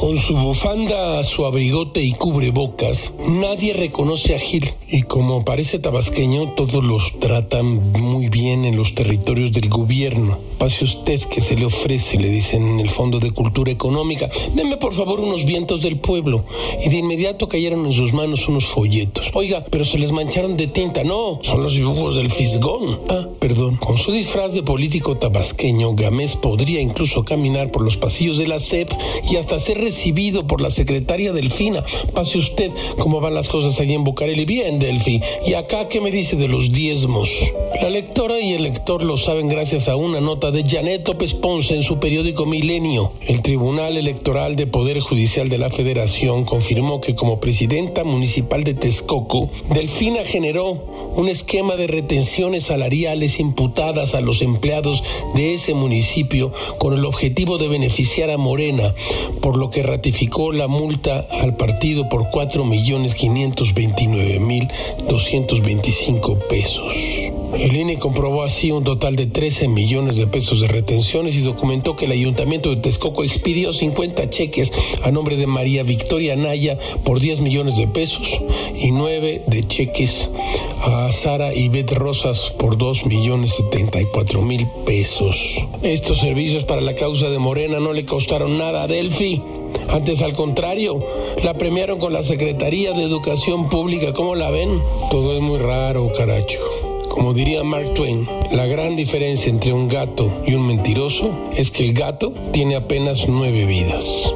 su bufanda, su abrigote y cubrebocas, nadie reconoce a Gil. Y como parece tabasqueño, todos los tratan muy bien en los territorios del gobierno. Pase usted que se le ofrece, le dicen en el Fondo de Cultura Económica. Deme por favor unos vientos del pueblo. Y de inmediato cayeron en sus manos unos folletos. Oiga, pero se les mancharon de tinta. No, son los dibujos del fisgón. Ah, perdón. Con su disfraz de político tabasqueño, Gamés podría incluso caminar por los pasillos de la SEP y hasta ser recibido por la secretaria Delfina. Pase usted cómo van las cosas allí en Bucareli. Bien, Delfi. ¿Y acá qué me dice de los diezmos? La lectora y el lector lo saben gracias a una nota de Janet López Ponce en su periódico Milenio. El Tribunal Electoral de Poder Judicial de la Federación confirmó que como presidenta municipal de Texcoco, Delfina generó un esquema de retenciones salariales imputadas a los empleados de ese municipio con el objetivo de beneficiar a Morena, por lo que ratificó la multa al partido por 4.529.225 pesos. El INE comprobó así un total de 13 millones de pesos de retenciones y documentó que el ayuntamiento de Texcoco expidió 50 cheques a nombre de María Victoria Naya por 10 millones de pesos y 9 de cheques a Sara Bet Rosas por 2 millones 74 mil pesos. Estos servicios para la causa de Morena no le costaron nada a Delphi. Antes, al contrario, la premiaron con la Secretaría de Educación Pública. ¿Cómo la ven? Todo es muy raro, caracho. Como diría Mark Twain, la gran diferencia entre un gato y un mentiroso es que el gato tiene apenas nueve vidas.